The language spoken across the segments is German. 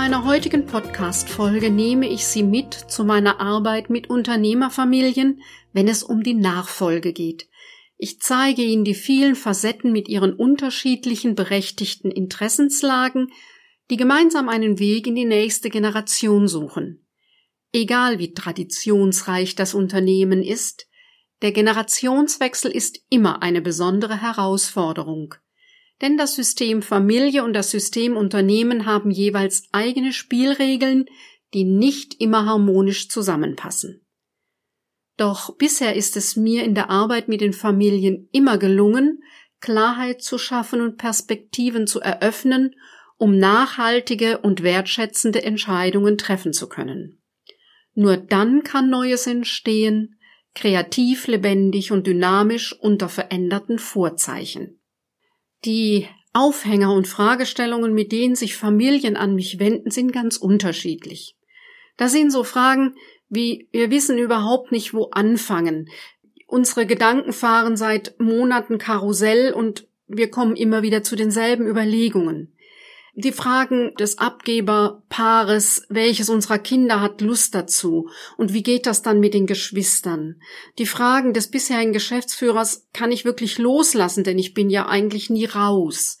Meiner heutigen Podcast-Folge nehme ich Sie mit zu meiner Arbeit mit Unternehmerfamilien, wenn es um die Nachfolge geht. Ich zeige Ihnen die vielen Facetten mit ihren unterschiedlichen berechtigten Interessenslagen, die gemeinsam einen Weg in die nächste Generation suchen. Egal wie traditionsreich das Unternehmen ist, der Generationswechsel ist immer eine besondere Herausforderung. Denn das System Familie und das System Unternehmen haben jeweils eigene Spielregeln, die nicht immer harmonisch zusammenpassen. Doch bisher ist es mir in der Arbeit mit den Familien immer gelungen, Klarheit zu schaffen und Perspektiven zu eröffnen, um nachhaltige und wertschätzende Entscheidungen treffen zu können. Nur dann kann Neues entstehen, kreativ, lebendig und dynamisch unter veränderten Vorzeichen. Die Aufhänger und Fragestellungen, mit denen sich Familien an mich wenden, sind ganz unterschiedlich. Da sind so Fragen wie wir wissen überhaupt nicht, wo anfangen. Unsere Gedanken fahren seit Monaten Karussell und wir kommen immer wieder zu denselben Überlegungen. Die Fragen des Abgeberpaares, welches unserer Kinder hat Lust dazu und wie geht das dann mit den Geschwistern? Die Fragen des bisherigen Geschäftsführers kann ich wirklich loslassen, denn ich bin ja eigentlich nie raus.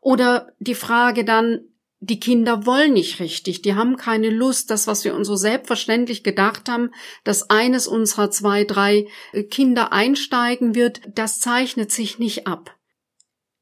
Oder die Frage dann, die Kinder wollen nicht richtig, die haben keine Lust, das, was wir uns so selbstverständlich gedacht haben, dass eines unserer zwei, drei Kinder einsteigen wird, das zeichnet sich nicht ab.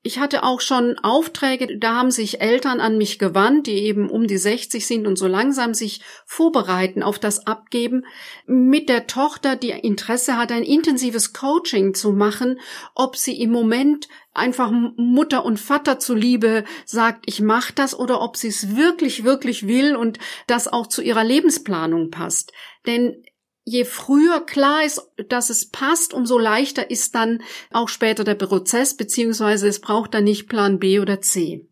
Ich hatte auch schon Aufträge, da haben sich Eltern an mich gewandt, die eben um die 60 sind und so langsam sich vorbereiten auf das Abgeben, mit der Tochter, die Interesse hat, ein intensives Coaching zu machen, ob sie im Moment einfach Mutter und Vater zuliebe sagt, ich mache das oder ob sie es wirklich, wirklich will und das auch zu ihrer Lebensplanung passt. Denn je früher klar ist, dass es passt, umso leichter ist dann auch später der Prozess, beziehungsweise es braucht dann nicht Plan B oder C.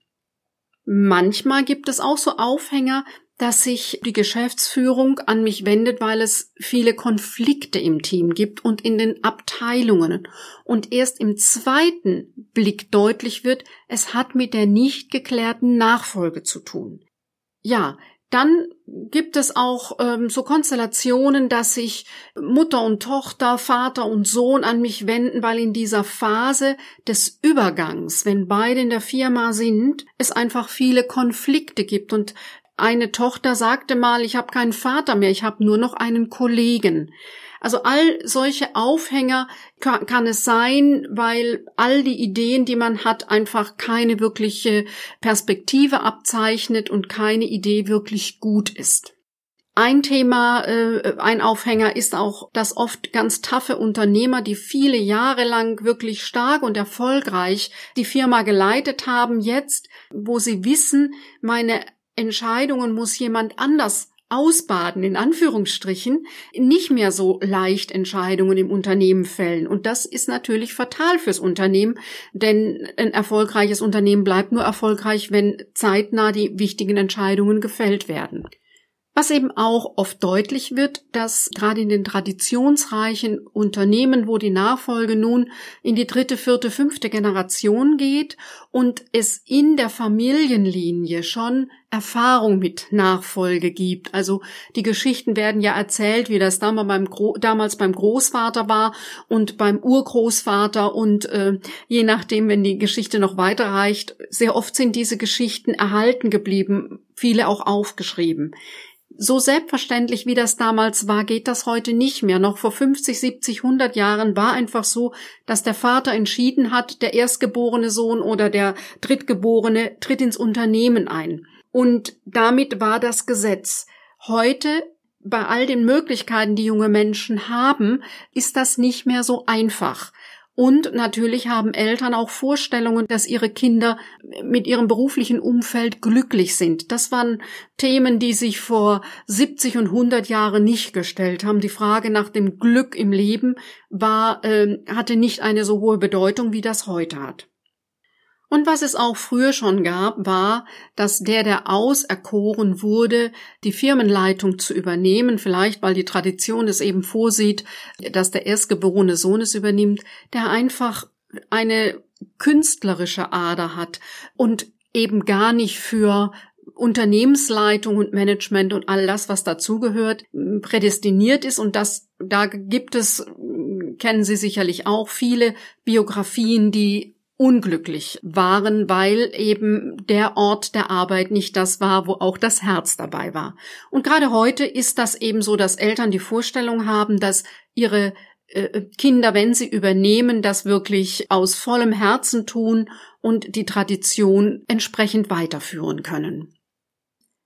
Manchmal gibt es auch so Aufhänger, dass sich die Geschäftsführung an mich wendet, weil es viele Konflikte im Team gibt und in den Abteilungen. Und erst im zweiten Blick deutlich wird, es hat mit der nicht geklärten Nachfolge zu tun. Ja, dann gibt es auch ähm, so Konstellationen, dass sich Mutter und Tochter, Vater und Sohn an mich wenden, weil in dieser Phase des Übergangs, wenn beide in der Firma sind, es einfach viele Konflikte gibt. Und eine Tochter sagte mal, ich habe keinen Vater mehr, ich habe nur noch einen Kollegen. Also all solche Aufhänger kann, kann, es sein, weil all die Ideen, die man hat, einfach keine wirkliche Perspektive abzeichnet und keine Idee wirklich gut ist. Ein Thema, äh, ein Aufhänger ist auch, dass oft ganz taffe Unternehmer, die viele Jahre lang wirklich stark und erfolgreich die Firma geleitet haben, jetzt, wo sie wissen, meine Entscheidungen muss jemand anders ausbaden, in Anführungsstrichen, nicht mehr so leicht Entscheidungen im Unternehmen fällen. Und das ist natürlich fatal fürs Unternehmen, denn ein erfolgreiches Unternehmen bleibt nur erfolgreich, wenn zeitnah die wichtigen Entscheidungen gefällt werden. Was eben auch oft deutlich wird, dass gerade in den traditionsreichen Unternehmen, wo die Nachfolge nun in die dritte, vierte, fünfte Generation geht und es in der Familienlinie schon Erfahrung mit Nachfolge gibt. Also die Geschichten werden ja erzählt, wie das damals beim, Großvater war und beim Urgroßvater und äh, je nachdem, wenn die Geschichte noch weiterreicht, sehr oft sind diese Geschichten erhalten geblieben, viele auch aufgeschrieben. So selbstverständlich wie das damals war, geht das heute nicht mehr. Noch vor 50, 70, 100 Jahren war einfach so, dass der Vater entschieden hat, der erstgeborene Sohn oder der drittgeborene tritt ins Unternehmen ein. Und damit war das Gesetz. Heute bei all den Möglichkeiten, die junge Menschen haben, ist das nicht mehr so einfach. Und natürlich haben Eltern auch Vorstellungen, dass ihre Kinder mit ihrem beruflichen Umfeld glücklich sind. Das waren Themen, die sich vor 70 und 100 Jahren nicht gestellt haben. Die Frage nach dem Glück im Leben war, äh, hatte nicht eine so hohe Bedeutung, wie das heute hat. Und was es auch früher schon gab, war, dass der, der auserkoren wurde, die Firmenleitung zu übernehmen, vielleicht weil die Tradition es eben vorsieht, dass der erstgeborene Sohn es übernimmt, der einfach eine künstlerische Ader hat und eben gar nicht für Unternehmensleitung und Management und all das, was dazugehört, prädestiniert ist. Und das, da gibt es, kennen Sie sicherlich auch viele Biografien, die unglücklich waren, weil eben der Ort der Arbeit nicht das war, wo auch das Herz dabei war. Und gerade heute ist das eben so, dass Eltern die Vorstellung haben, dass ihre äh, Kinder, wenn sie übernehmen, das wirklich aus vollem Herzen tun und die Tradition entsprechend weiterführen können.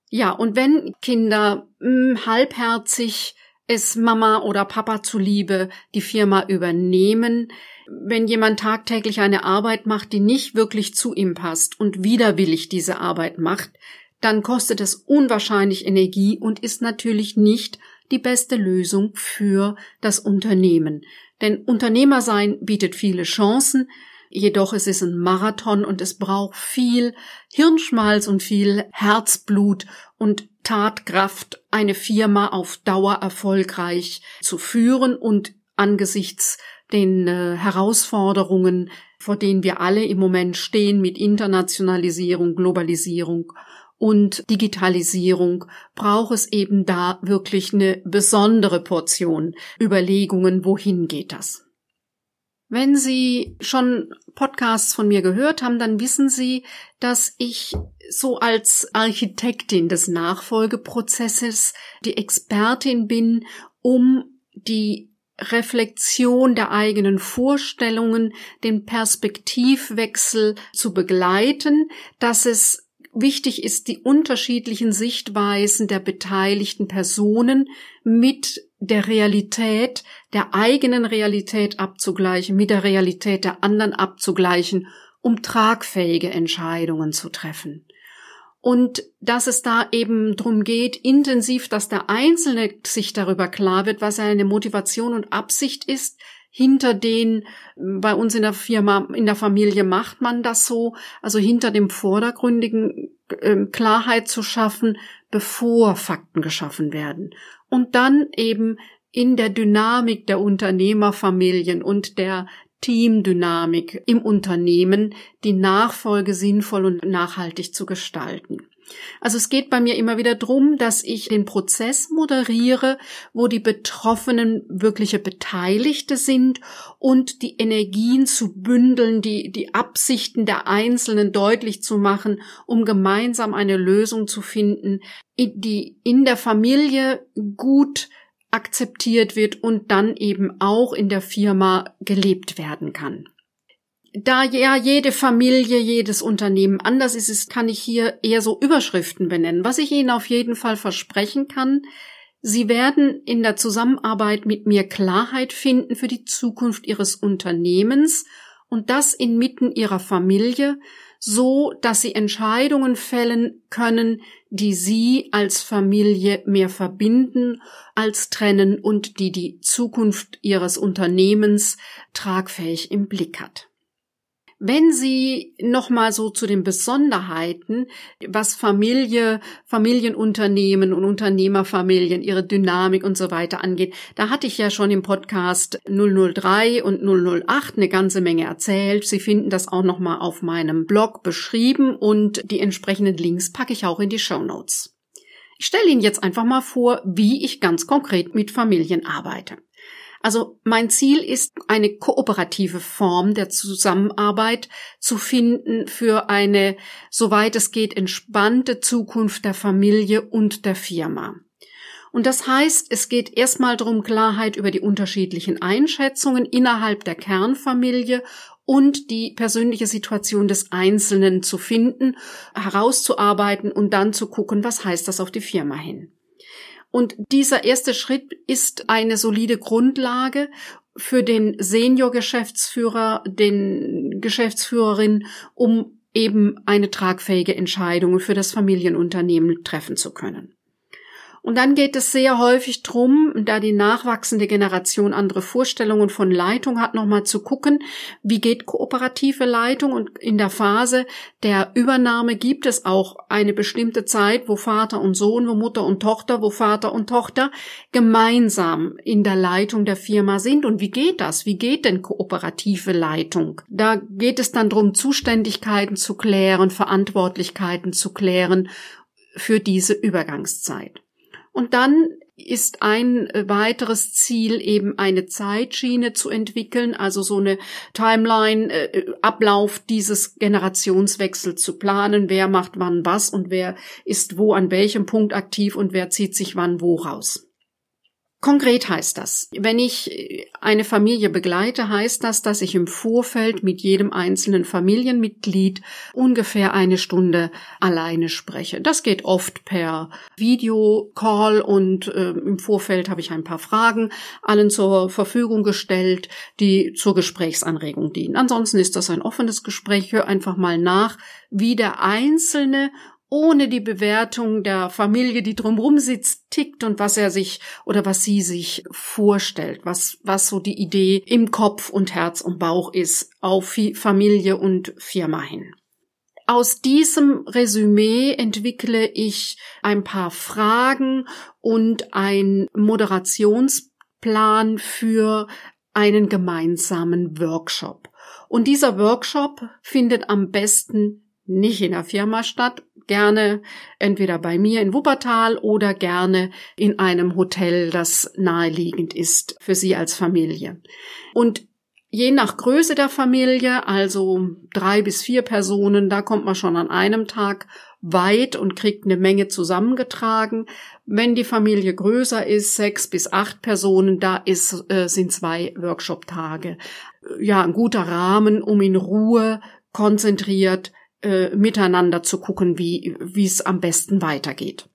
Ja, und wenn Kinder mh, hm, halbherzig es Mama oder Papa zuliebe die Firma übernehmen, wenn jemand tagtäglich eine Arbeit macht, die nicht wirklich zu ihm passt und widerwillig diese Arbeit macht, dann kostet es unwahrscheinlich Energie und ist natürlich nicht die beste Lösung für das Unternehmen. Denn Unternehmer sein bietet viele Chancen, jedoch es ist ein Marathon und es braucht viel Hirnschmalz und viel Herzblut und Tatkraft, eine Firma auf Dauer erfolgreich zu führen und angesichts den äh, Herausforderungen, vor denen wir alle im Moment stehen mit Internationalisierung, Globalisierung und Digitalisierung, braucht es eben da wirklich eine besondere Portion Überlegungen, wohin geht das. Wenn Sie schon Podcasts von mir gehört haben, dann wissen Sie, dass ich so als Architektin des Nachfolgeprozesses die Expertin bin, um die Reflexion der eigenen Vorstellungen, den Perspektivwechsel zu begleiten, dass es wichtig ist, die unterschiedlichen Sichtweisen der beteiligten Personen mit der Realität, der eigenen Realität abzugleichen, mit der Realität der anderen abzugleichen, um tragfähige Entscheidungen zu treffen und dass es da eben drum geht, intensiv, dass der Einzelne sich darüber klar wird, was seine Motivation und Absicht ist, hinter den, bei uns in der Firma, in der Familie macht man das so, also hinter dem vordergründigen äh, Klarheit zu schaffen, bevor Fakten geschaffen werden. Und dann eben in der Dynamik der Unternehmerfamilien und der Teamdynamik im Unternehmen, die Nachfolge sinnvoll und nachhaltig zu gestalten. Also es geht bei mir immer wieder drum, dass ich den Prozess moderiere, wo die Betroffenen wirkliche Beteiligte sind und die Energien zu bündeln, die, die Absichten der Einzelnen deutlich zu machen, um gemeinsam eine Lösung zu finden, die in der Familie gut akzeptiert wird und dann eben auch in der Firma gelebt werden kann. Da ja jede Familie, jedes Unternehmen anders ist, ist, kann ich hier eher so Überschriften benennen. Was ich Ihnen auf jeden Fall versprechen kann, Sie werden in der Zusammenarbeit mit mir Klarheit finden für die Zukunft Ihres Unternehmens und das inmitten Ihrer Familie, so dass Sie Entscheidungen fällen können, die Sie als Familie mehr verbinden als trennen und die die Zukunft Ihres Unternehmens tragfähig im Blick hat. Wenn Sie nochmal so zu den Besonderheiten, was Familie, Familienunternehmen und Unternehmerfamilien, ihre Dynamik und so weiter angeht, da hatte ich ja schon im Podcast 003 und 008 eine ganze Menge erzählt. Sie finden das auch nochmal auf meinem Blog beschrieben und die entsprechenden Links packe ich auch in die Show Notes. Ich stelle Ihnen jetzt einfach mal vor, wie ich ganz konkret mit Familien arbeite. Also mein Ziel ist, eine kooperative Form der Zusammenarbeit zu finden für eine, soweit es geht, entspannte Zukunft der Familie und der Firma. Und das heißt, es geht erstmal darum, Klarheit über die unterschiedlichen Einschätzungen innerhalb der Kernfamilie und die persönliche Situation des Einzelnen zu finden, herauszuarbeiten und dann zu gucken, was heißt das auf die Firma hin. Und dieser erste Schritt ist eine solide Grundlage, für den Senior-Geschäftsführer, den Geschäftsführerin, um eben eine tragfähige Entscheidung für das Familienunternehmen treffen zu können. Und dann geht es sehr häufig drum, da die nachwachsende Generation andere Vorstellungen von Leitung hat, nochmal zu gucken, wie geht kooperative Leitung und in der Phase der Übernahme gibt es auch eine bestimmte Zeit, wo Vater und Sohn, wo Mutter und Tochter, wo Vater und Tochter gemeinsam in der Leitung der Firma sind. Und wie geht das? Wie geht denn kooperative Leitung? Da geht es dann drum, Zuständigkeiten zu klären, Verantwortlichkeiten zu klären für diese Übergangszeit. Und dann ist ein weiteres Ziel eben eine Zeitschiene zu entwickeln, also so eine Timeline, äh, Ablauf dieses Generationswechsels zu planen, wer macht wann was und wer ist wo an welchem Punkt aktiv und wer zieht sich wann wo raus. Konkret heißt das, wenn ich eine Familie begleite, heißt das, dass ich im Vorfeld mit jedem einzelnen Familienmitglied ungefähr eine Stunde alleine spreche. Das geht oft per Videocall und äh, im Vorfeld habe ich ein paar Fragen allen zur Verfügung gestellt, die zur Gesprächsanregung dienen. Ansonsten ist das ein offenes Gespräch. Hör einfach mal nach, wie der Einzelne ohne die Bewertung der Familie, die drumherum sitzt, tickt und was er sich oder was sie sich vorstellt, was, was so die Idee im Kopf und Herz und Bauch ist auf Familie und Firma hin. Aus diesem Resümee entwickle ich ein paar Fragen und ein Moderationsplan für einen gemeinsamen Workshop. Und dieser Workshop findet am besten nicht in der Firma statt, gerne entweder bei mir in Wuppertal oder gerne in einem Hotel, das naheliegend ist für Sie als Familie. Und Je nach Größe der Familie, also drei bis vier Personen, da kommt man schon an einem Tag weit und kriegt eine Menge zusammengetragen. Wenn die Familie größer ist, sechs bis acht Personen, da ist, äh, sind zwei Workshop-Tage. Ja, ein guter Rahmen, um in Ruhe konzentriert äh, miteinander zu gucken, wie wie es am besten weitergeht.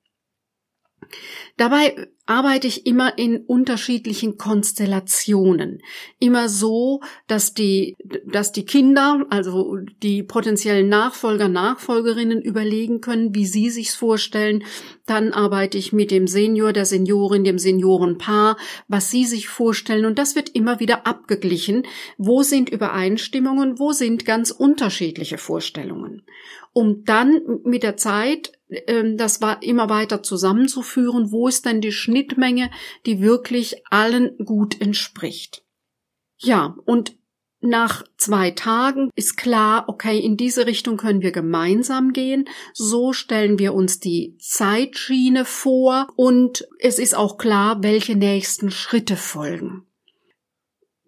Dabei arbeite ich immer in unterschiedlichen Konstellationen. Immer so, dass die, dass die Kinder, also die potenziellen Nachfolger, Nachfolgerinnen überlegen können, wie sie sich's vorstellen. Dann arbeite ich mit dem Senior, der Seniorin, dem Seniorenpaar, was sie sich vorstellen. Und das wird immer wieder abgeglichen. Wo sind Übereinstimmungen? Wo sind ganz unterschiedliche Vorstellungen? Um dann mit der Zeit ähm, das war immer weiter zusammenzuführen, wo ist denn die Schnittmenge, die wirklich allen gut entspricht. Ja, und nach zwei Tagen ist klar, okay, in diese Richtung können wir gemeinsam gehen. So stellen wir uns die Zeitschiene vor und es ist auch klar, welche nächsten Schritte folgen.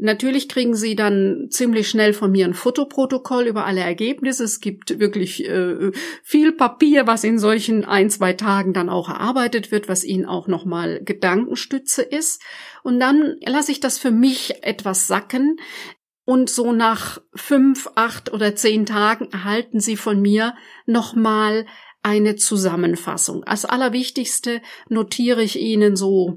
Natürlich kriegen Sie dann ziemlich schnell von mir ein Fotoprotokoll über alle Ergebnisse. Es gibt wirklich äh, viel Papier, was in solchen ein, zwei Tagen dann auch erarbeitet wird, was Ihnen auch nochmal Gedankenstütze ist. Und dann lasse ich das für mich etwas sacken. Und so nach fünf, acht oder zehn Tagen erhalten Sie von mir nochmal eine Zusammenfassung. Als allerwichtigste notiere ich Ihnen so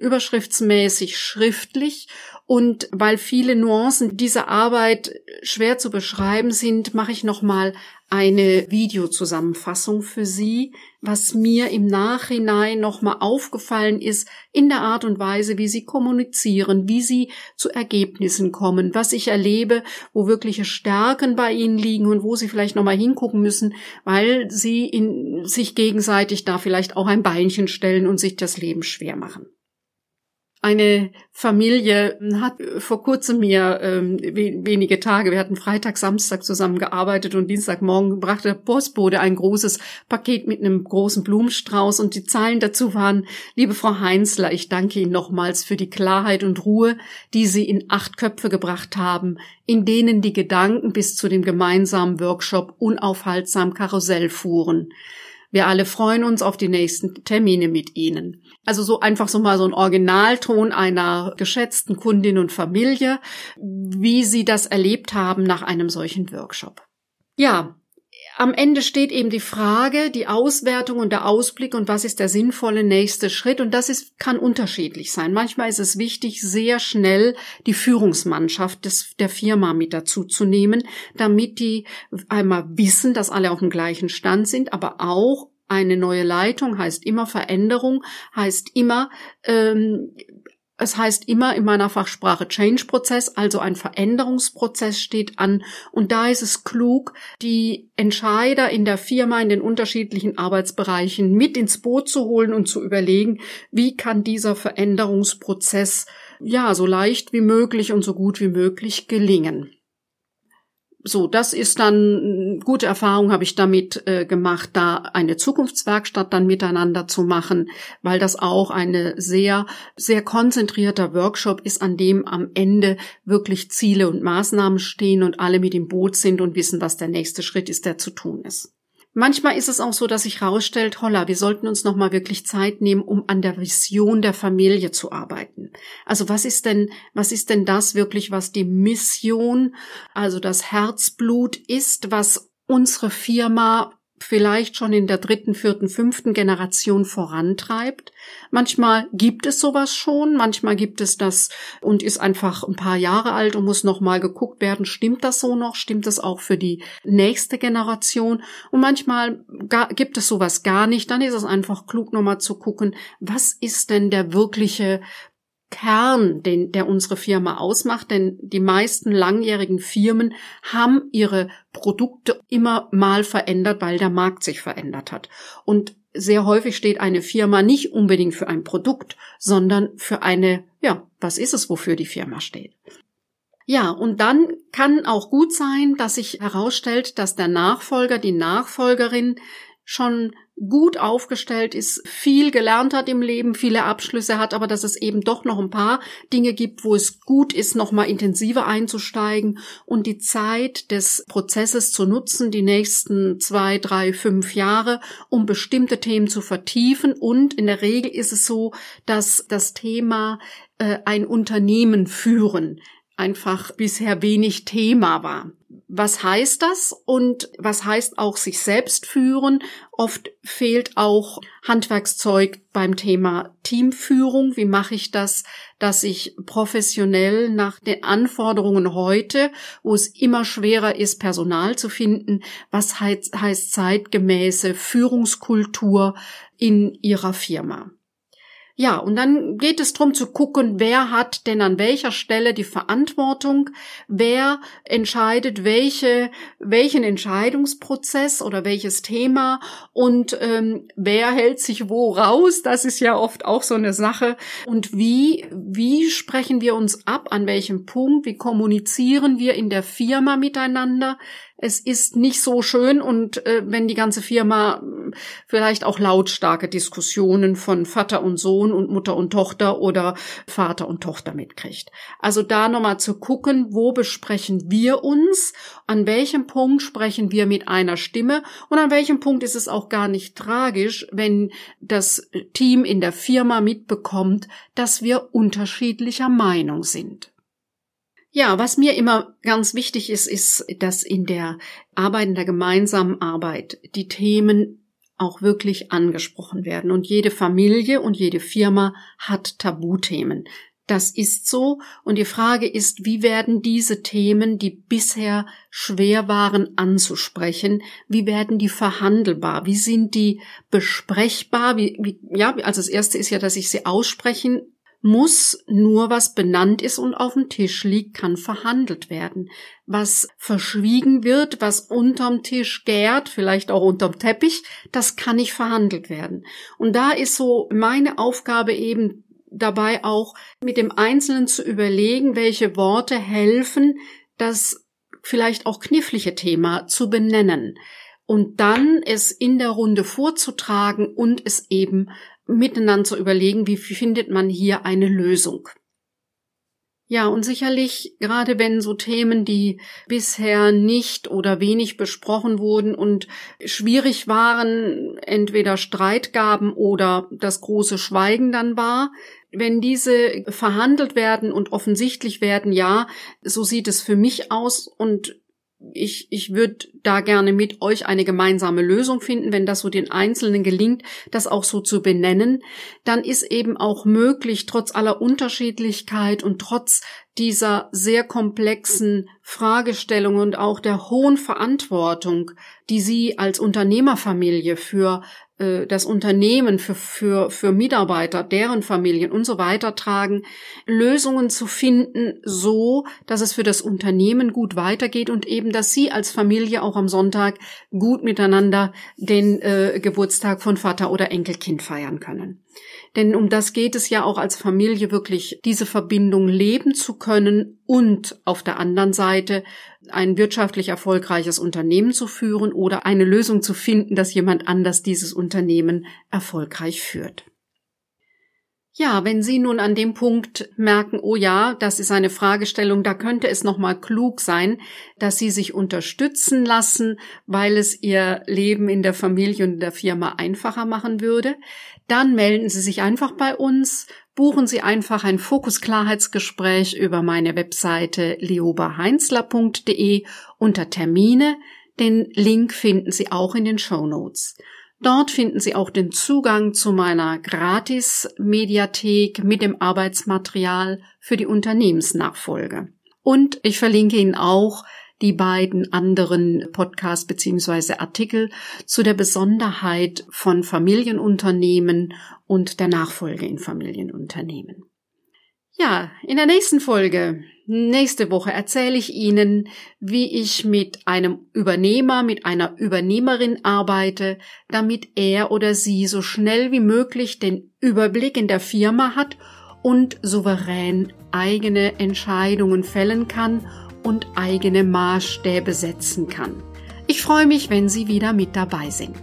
überschriftsmäßig schriftlich und weil viele Nuancen dieser Arbeit schwer zu beschreiben sind, mache ich nochmal eine Videozusammenfassung für Sie, was mir im Nachhinein nochmal aufgefallen ist in der Art und Weise, wie Sie kommunizieren, wie Sie zu Ergebnissen kommen, was ich erlebe, wo wirkliche Stärken bei Ihnen liegen und wo Sie vielleicht nochmal hingucken müssen, weil Sie in, sich gegenseitig da vielleicht auch ein Beinchen stellen und sich das Leben schwer machen. Eine Familie hat vor kurzem mir ähm, wenige Tage, wir hatten Freitag, Samstag zusammengearbeitet und Dienstagmorgen brachte der Postbote ein großes Paket mit einem großen Blumenstrauß und die Zeilen dazu waren, liebe Frau Heinzler, ich danke Ihnen nochmals für die Klarheit und Ruhe, die Sie in acht Köpfe gebracht haben, in denen die Gedanken bis zu dem gemeinsamen Workshop unaufhaltsam Karussell fuhren. Wir alle freuen uns auf die nächsten Termine mit Ihnen. Also so einfach so mal so ein Originalton einer geschätzten Kundin und Familie, wie Sie das erlebt haben nach einem solchen Workshop. Ja, am Ende steht eben die Frage, die Auswertung und der Ausblick und was ist der sinnvolle nächste Schritt. Und das ist, kann unterschiedlich sein. Manchmal ist es wichtig, sehr schnell die Führungsmannschaft des, der Firma mit dazu zu nehmen, damit die einmal wissen, dass alle auf dem gleichen Stand sind, aber auch eine neue Leitung heißt immer Veränderung, heißt immer ähm, es heißt immer in meiner Fachsprache Change-Prozess, also ein Veränderungsprozess steht an. Und da ist es klug, die Entscheider in der Firma in den unterschiedlichen Arbeitsbereichen mit ins Boot zu holen und zu überlegen, wie kann dieser Veränderungsprozess ja so leicht wie möglich und so gut wie möglich gelingen so, das ist dann gute Erfahrung habe ich damit äh, gemacht, da eine Zukunftswerkstatt dann miteinander zu machen, weil das auch eine sehr sehr konzentrierter Workshop ist, an dem am Ende wirklich Ziele und Maßnahmen stehen und alle mit im Boot sind und wissen, was der nächste Schritt ist, der zu tun ist. Manchmal ist es auch so, dass sich herausstellt, holla, wir sollten uns nochmal wirklich Zeit nehmen, um an der Vision der Familie zu arbeiten. Also was ist denn, was ist denn das wirklich, was die Mission, also das Herzblut ist, was unsere Firma vielleicht schon in der dritten, vierten, fünften Generation vorantreibt. Manchmal gibt es sowas schon, manchmal gibt es das und ist einfach ein paar Jahre alt und muss nochmal geguckt werden, stimmt das so noch, stimmt das auch für die nächste Generation und manchmal gibt es sowas gar nicht, dann ist es einfach klug nochmal zu gucken, was ist denn der wirkliche Kern, den, der unsere Firma ausmacht, denn die meisten langjährigen Firmen haben ihre Produkte immer mal verändert, weil der Markt sich verändert hat. Und sehr häufig steht eine Firma nicht unbedingt für ein Produkt, sondern für eine, ja, was ist es, wofür die Firma steht? Ja, und dann kann auch gut sein, dass sich herausstellt, dass der Nachfolger, die Nachfolgerin schon gut aufgestellt ist, viel gelernt hat im Leben, viele Abschlüsse hat, aber dass es eben doch noch ein paar Dinge gibt, wo es gut ist, noch mal intensiver einzusteigen und die Zeit des Prozesses zu nutzen, die nächsten zwei, drei, fünf Jahre, um bestimmte Themen zu vertiefen. Und in der Regel ist es so, dass das Thema äh, ein Unternehmen führen einfach bisher wenig Thema war. Was heißt das und was heißt auch sich selbst führen? Oft fehlt auch Handwerkszeug beim Thema Teamführung. Wie mache ich das, dass ich professionell nach den Anforderungen heute, wo es immer schwerer ist, Personal zu finden, was heißt, heißt zeitgemäße Führungskultur in Ihrer Firma? Ja, und dann geht es darum zu gucken, wer hat denn an welcher Stelle die Verantwortung, wer entscheidet welche, welchen Entscheidungsprozess oder welches Thema und ähm, wer hält sich wo raus. Das ist ja oft auch so eine Sache. Und wie, wie sprechen wir uns ab, an welchem Punkt, wie kommunizieren wir in der Firma miteinander, es ist nicht so schön und äh, wenn die ganze Firma vielleicht auch lautstarke Diskussionen von Vater und Sohn und Mutter und Tochter oder Vater und Tochter mitkriegt. Also da nochmal zu gucken, wo besprechen wir uns, an welchem Punkt sprechen wir mit einer Stimme und an welchem Punkt ist es auch gar nicht tragisch, wenn das Team in der Firma mitbekommt, dass wir unterschiedlicher Meinung sind. Ja, was mir immer ganz wichtig ist, ist, dass in der Arbeit, in der gemeinsamen Arbeit die Themen auch wirklich angesprochen werden. Und jede Familie und jede Firma hat Tabuthemen. Das ist so. Und die Frage ist, wie werden diese Themen, die bisher schwer waren anzusprechen, wie werden die verhandelbar? Wie sind die besprechbar? Wie, wie, ja, also das erste ist ja, dass ich sie aussprechen muss nur was benannt ist und auf dem Tisch liegt, kann verhandelt werden. Was verschwiegen wird, was unterm Tisch gärt, vielleicht auch unterm Teppich, das kann nicht verhandelt werden. Und da ist so meine Aufgabe eben dabei auch mit dem Einzelnen zu überlegen, welche Worte helfen, das vielleicht auch knifflige Thema zu benennen und dann es in der Runde vorzutragen und es eben miteinander zu überlegen, wie findet man hier eine Lösung. Ja, und sicherlich, gerade wenn so Themen, die bisher nicht oder wenig besprochen wurden und schwierig waren, entweder Streit gaben oder das große Schweigen dann war, wenn diese verhandelt werden und offensichtlich werden, ja, so sieht es für mich aus und ich, ich würde da gerne mit euch eine gemeinsame Lösung finden, wenn das so den Einzelnen gelingt, das auch so zu benennen, dann ist eben auch möglich, trotz aller Unterschiedlichkeit und trotz dieser sehr komplexen Fragestellung und auch der hohen Verantwortung, die Sie als Unternehmerfamilie für äh, das Unternehmen für, für, für Mitarbeiter, deren Familien und so weiter tragen, Lösungen zu finden, so, dass es für das Unternehmen gut weitergeht und eben, dass Sie als Familie auch am Sonntag gut miteinander den äh, Geburtstag von Vater oder Enkelkind feiern können. Denn um das geht es ja auch als Familie wirklich, diese Verbindung leben zu können und auf der anderen Seite ein wirtschaftlich erfolgreiches Unternehmen zu führen oder eine Lösung zu finden, dass jemand anders dieses Unternehmen erfolgreich führt. Ja, wenn Sie nun an dem Punkt merken, oh ja, das ist eine Fragestellung, da könnte es nochmal klug sein, dass Sie sich unterstützen lassen, weil es Ihr Leben in der Familie und in der Firma einfacher machen würde, dann melden Sie sich einfach bei uns, buchen Sie einfach ein Fokus-Klarheitsgespräch über meine Webseite liobaheinzler.de unter Termine. Den Link finden Sie auch in den Show Notes. Dort finden Sie auch den Zugang zu meiner Gratis-Mediathek mit dem Arbeitsmaterial für die Unternehmensnachfolge. Und ich verlinke Ihnen auch die beiden anderen Podcasts beziehungsweise Artikel zu der Besonderheit von Familienunternehmen und der Nachfolge in Familienunternehmen. Ja, in der nächsten Folge, nächste Woche erzähle ich Ihnen, wie ich mit einem Übernehmer, mit einer Übernehmerin arbeite, damit er oder sie so schnell wie möglich den Überblick in der Firma hat und souverän eigene Entscheidungen fällen kann und eigene Maßstäbe setzen kann. Ich freue mich, wenn Sie wieder mit dabei sind.